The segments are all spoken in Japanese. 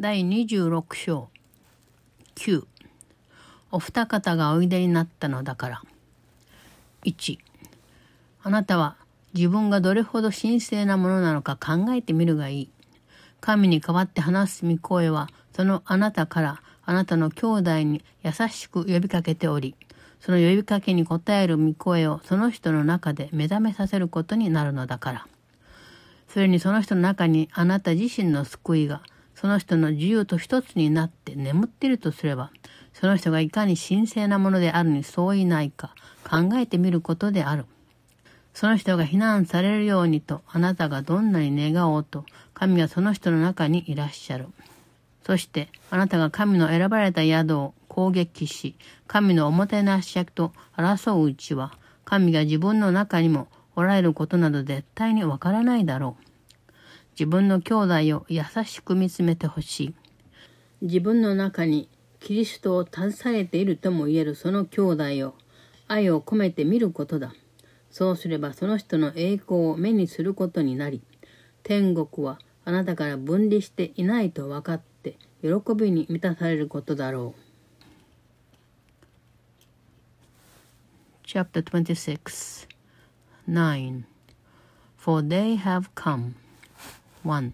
第26章。9お二方がおいでになったのだから。1あなたは自分がどれほど神聖なものなのか考えてみるがいい。神に代わって話す御声はそのあなたからあなたの兄弟に優しく呼びかけておりその呼びかけに応える御声をその人の中で目覚めさせることになるのだから。それにその人の中にあなた自身の救いがその人の自由と一つになって眠っているとすればその人がいかに神聖なものであるに相違ないか考えてみることである。その人が非難されるようにとあなたがどんなに願おうと神がその人の中にいらっしゃる。そしてあなたが神の選ばれた宿を攻撃し神のおもてなし役と争ううちは神が自分の中にもおられることなど絶対にわからないだろう。自分の兄弟を優しく見つめてほしい。自分の中にキリストを携えているとも言えるその兄弟を愛を込めて見ることだ。そうすればその人の栄光を目にすることになり、天国はあなたから分離していないと分かって喜びに満たされることだろう。Chapter 26 9 For they have come. 1.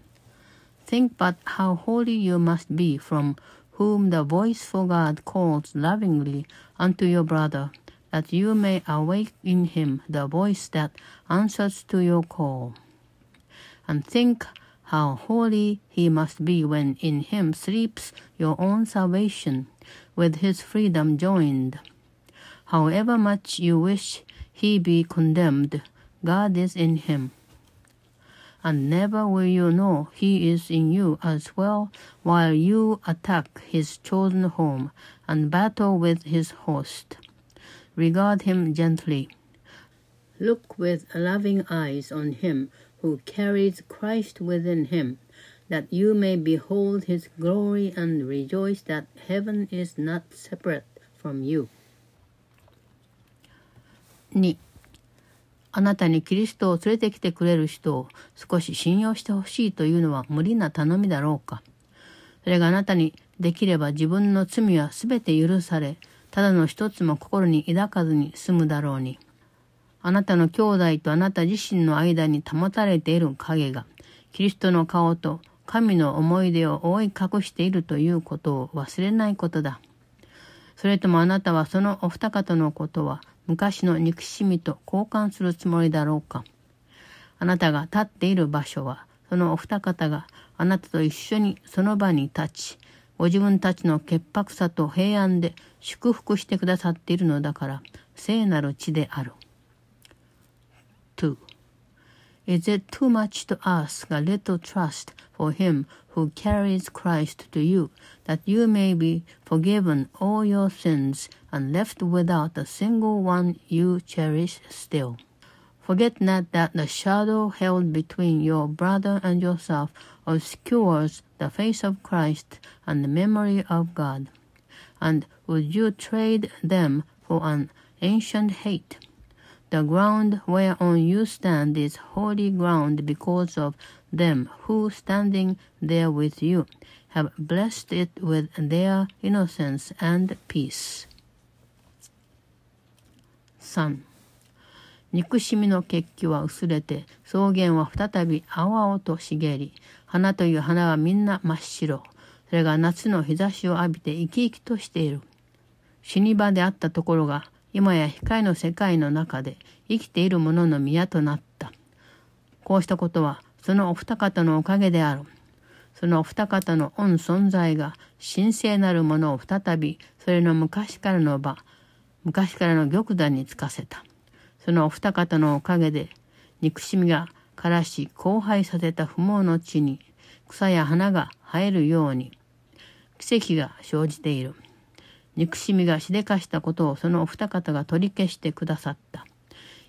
Think but how holy you must be from whom the voice for God calls lovingly unto your brother that you may awake in him the voice that answers to your call. And think how holy he must be when in him sleeps your own salvation, with his freedom joined. However much you wish he be condemned, God is in him. And never will you know he is in you as well while you attack his chosen home and battle with his host. Regard him gently. Look with loving eyes on him who carries Christ within him, that you may behold his glory and rejoice that heaven is not separate from you. 2. あなたにキリストを連れてきてくれる人を少し信用してほしいというのは無理な頼みだろうか。それがあなたにできれば自分の罪はすべて許され、ただの一つも心に抱かずに済むだろうに。あなたの兄弟とあなた自身の間に保たれている影が、キリストの顔と神の思い出を覆い隠しているということを忘れないことだ。それともあなたはそのお二方のことは昔の憎しみと交換するつもりだろうか。あなたが立っている場所は、そのお二方があなたと一緒にその場に立ち、ご自分たちの潔白さと平安で祝福してくださっているのだから聖なる地である。2. Is it too much to ask a little trust for him who carries Christ to you, that you may be forgiven all your sins and left without a single one you cherish still? Forget not that the shadow held between your brother and yourself obscures the face of Christ and the memory of God. And would you trade them for an ancient hate? The ground whereon you stand is holy ground because of them who, standing there with you, have blessed it with their innocence and peace. 3. 憎しみの血気は薄れて草原は再び青々と茂り花という花はみんな真っ白それが夏の日差しを浴びて生き生きとしている死に場であったところが今や光の世界の中で生きている者の宮となったこうしたことはそのお二方のおかげであるそのお二方の恩存在が神聖なるものを再びそれの昔からの場昔からの玉座につかせた。そのお二方のおかげで憎しみが枯らし荒廃させた不毛の地に草や花が生えるように奇跡が生じている。憎しみがしでかしたことをそのお二方が取り消してくださった。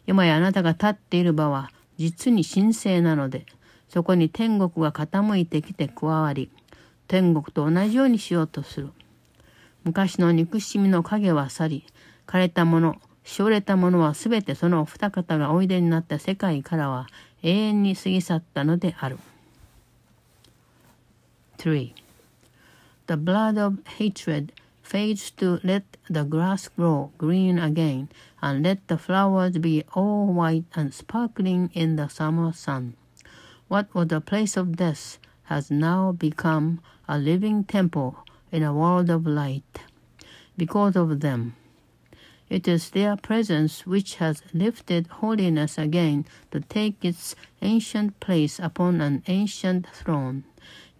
今やあなたが立っている場は実に神聖なので、そこに天国が傾いてきて加わり、天国と同じようにしようとする。昔の憎しみの影は去り、枯れたもの、しおれたものはすべてそのお二方がおいでになった世界からは永遠に過ぎ去ったのである。3. The blood of hatred fades to let the grass grow green again, and let the flowers be all white and sparkling in the summer sun. What was a place of death has now become a living temple in a world of light. Because of them, it is their presence which has lifted holiness again to take its ancient place upon an ancient throne.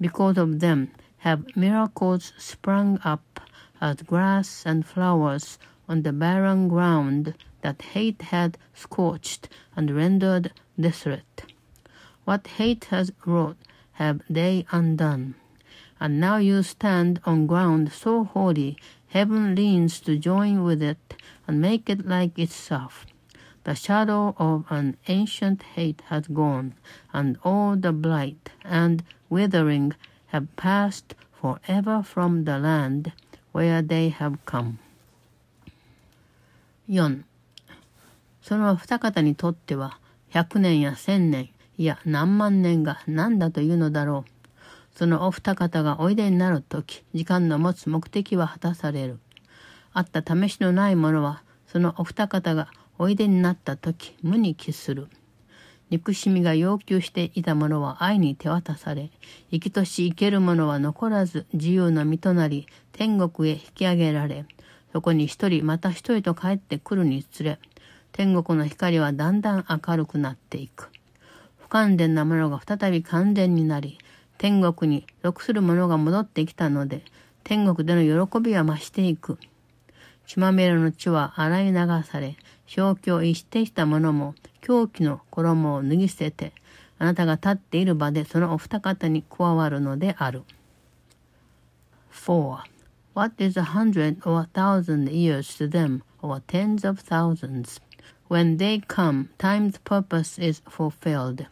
Because of them have miracles sprung up as grass and flowers on the barren ground that hate had scorched and rendered desolate. What hate has wrought have they undone. And now you stand on ground so holy, heaven leans to join with it and make it like itself. The shadow of an ancient hate has gone, and all the blight and withering have passed forever from the land where they have come. 4. その二方にとっては100年や1000年いや何万年が何だというのだろう。そのお二方がおいでになる時時間の持つ目的は果たされる。あった試しのない者はそのお二方がおいでになった時無に帰する。憎しみが要求していた者は愛に手渡され、生きとし生ける者は残らず自由の身となり、天国へ引き上げられ、そこに一人また一人と帰ってくるにつれ、天国の光はだんだん明るくなっていく。不完全なものが再び完全になり、天国に属する者が戻ってきたので、天国での喜びは増していく。血まみれの血は洗い流され、正気を逸してきた者も狂気の衣を脱ぎ捨てて、あなたが立っている場でそのお二方に加わるのである。4. What is a hundred or a thousand years to them, or tens of thousands? When they come, time's purpose is fulfilled.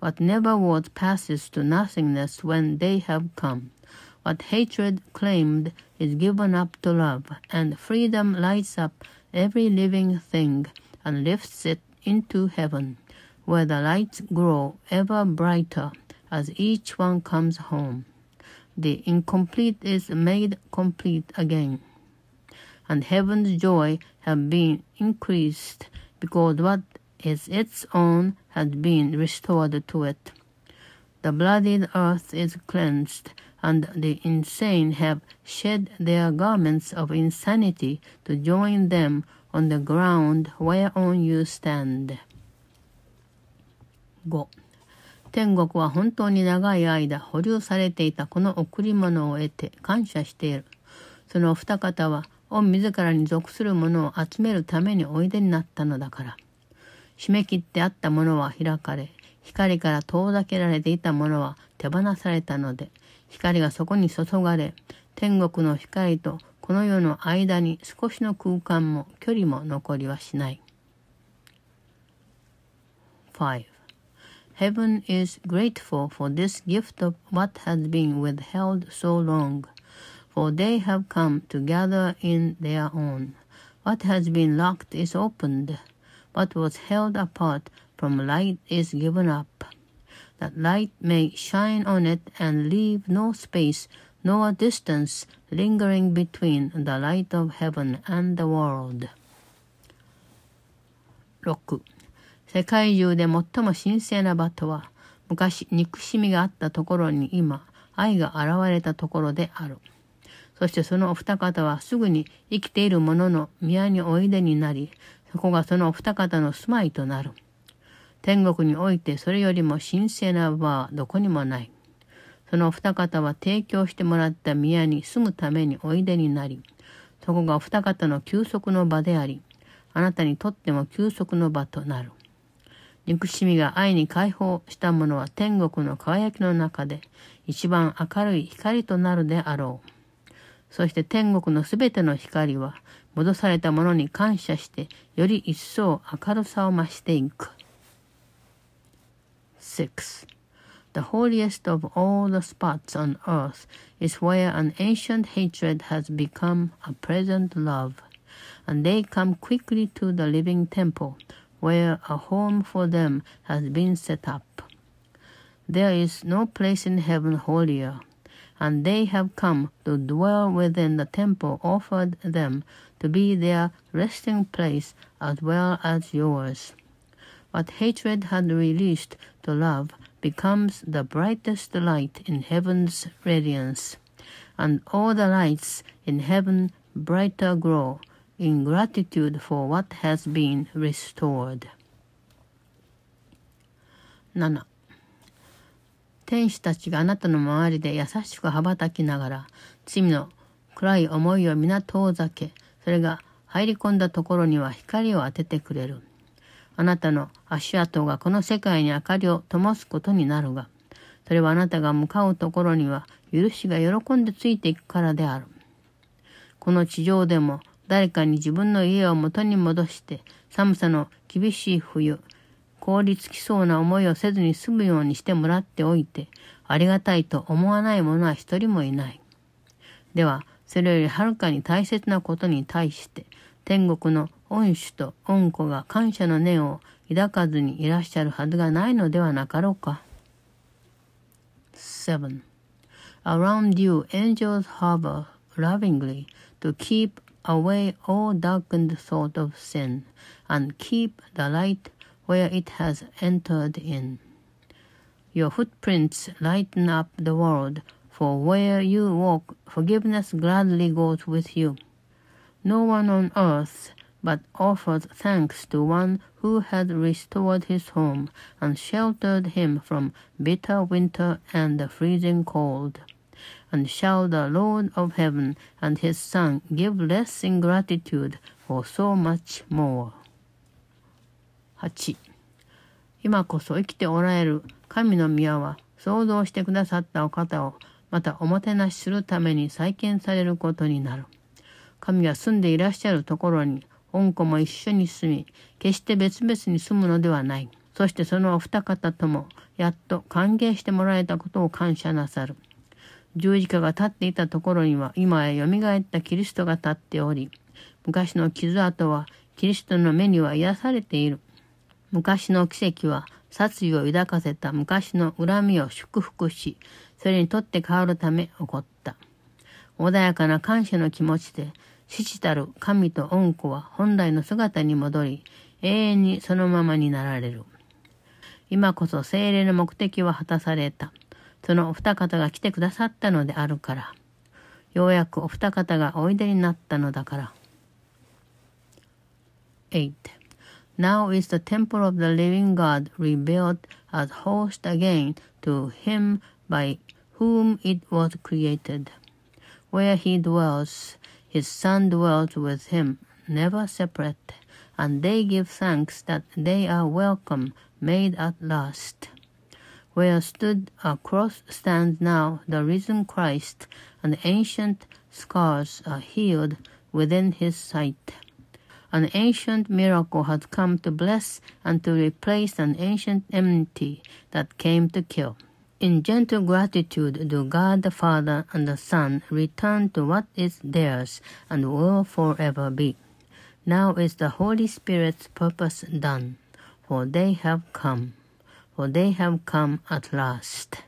What never was passes to nothingness when they have come. What hatred claimed is given up to love, and freedom lights up every living thing and lifts it into heaven, where the lights grow ever brighter as each one comes home. The incomplete is made complete again, and heaven's joy has been increased because what is its own has been restored to it. The bloodied earth is cleansed, and the insane have shed their garments of insanity to join them on the ground whereon you stand. 5. 天国は本当に長い間保留されていたこの贈り物を得て感謝している。そのお二方は御自らに属するものを集めるためにおいでになったのだから。締め切ってあったものは開かれ、光から遠ざけられていたものは手放されたので、光がそこに注がれ、天国の光とこの世の間に少しの空間も距離も残りはしない。5. Heaven is grateful for this gift of what has been withheld so long, for they have come together in their own. What has been locked is opened. What was held apart from light is given up. That light may shine on it and leave no space nor distance lingering between the light of heaven and the world. 6. 世界中で最も神聖な場とは、昔憎しみがあったところに今、愛が現れたところである。そしてそのお二方はすぐに生きている者の宮においでになり、そこがそのお二方の住まいとなる。天国においてそれよりも神聖な場はどこにもない。そのお二方は提供してもらった宮に住むためにおいでになり、そこがお二方の休息の場であり、あなたにとっても休息の場となる。憎しみが愛に解放したものは天国の輝きの中で一番明るい光となるであろう。そして天国のすべての光は戻されたものに感謝してより一層明るさを増していく。6. The holiest of all the spots on earth is where an ancient hatred has become a present love, and they come quickly to the living temple, where a home for them has been set up. There is no place in heaven holier, and they have come to dwell within the temple offered them to be their resting place as well as yours. What hatred had released to love becomes the brightest light in heaven's radiance, and all the lights in heaven brighter grow in gratitude for what has been restored. 7天使たちがあなたの周りで優しく羽ばたきながら罪の暗い思いを皆遠ざけそれが入り込んだところには光を当ててくれる。あなたの足跡がこの世界に明かりを灯すことになるが、それはあなたが向かうところには許しが喜んでついていくからである。この地上でも誰かに自分の家を元に戻して寒さの厳しい冬、凍りつきそうな思いをせずに済むようにしてもらっておいて、ありがたいと思わない者は一人もいない。では、それよりはるかに大切なことに対して、天国の恩主と恩子が感謝の念を抱かずにいらっしゃるはずがないのではなかろうか。7. Around you angels hover lovingly to keep away all darkened thought of sin and keep the light where it has entered in. Your footprints lighten up the world, for where you walk, forgiveness gladly goes with you. No one on earth but offers thanks to one who has restored his home and sheltered him from bitter winter and the freezing cold. And shall the Lord of heaven and his Son give less in gratitude for so much more? 8今こそ生きておられる神の宮は想像してくださったお方をまたおもてなしするために再建されることになる。神が住んでいらっしゃるところに 恩子も一緒に住み、決して別々に住むのではない。そしてそのお二方とも、やっと歓迎してもらえたことを感謝なさる。十字架が立っていたところには、今や蘇ったキリストが立っており、昔の傷跡は、キリストの目には癒されている。昔の奇跡は、殺意を抱かせた昔の恨みを祝福し、それにとって変わるため起こった。穏やかな感謝の気持ちで、父たる神と恩子は本来の姿に戻り、永遠にそのままになられる。今こそ精霊の目的は果たされた。そのお二方が来てくださったのであるから。ようやくお二方がおいでになったのだから。8. Now is the temple of the living God rebuilt as host again to him by whom it was created, where he dwells His Son dwells with him, never separate, and they give thanks that they are welcome, made at last. Where stood a cross stands now the risen Christ, and ancient scars are healed within his sight. An ancient miracle has come to bless and to replace an ancient enmity that came to kill. In gentle gratitude do God the Father and the Son return to what is theirs and will forever be. Now is the Holy Spirit's purpose done, for they have come, for they have come at last.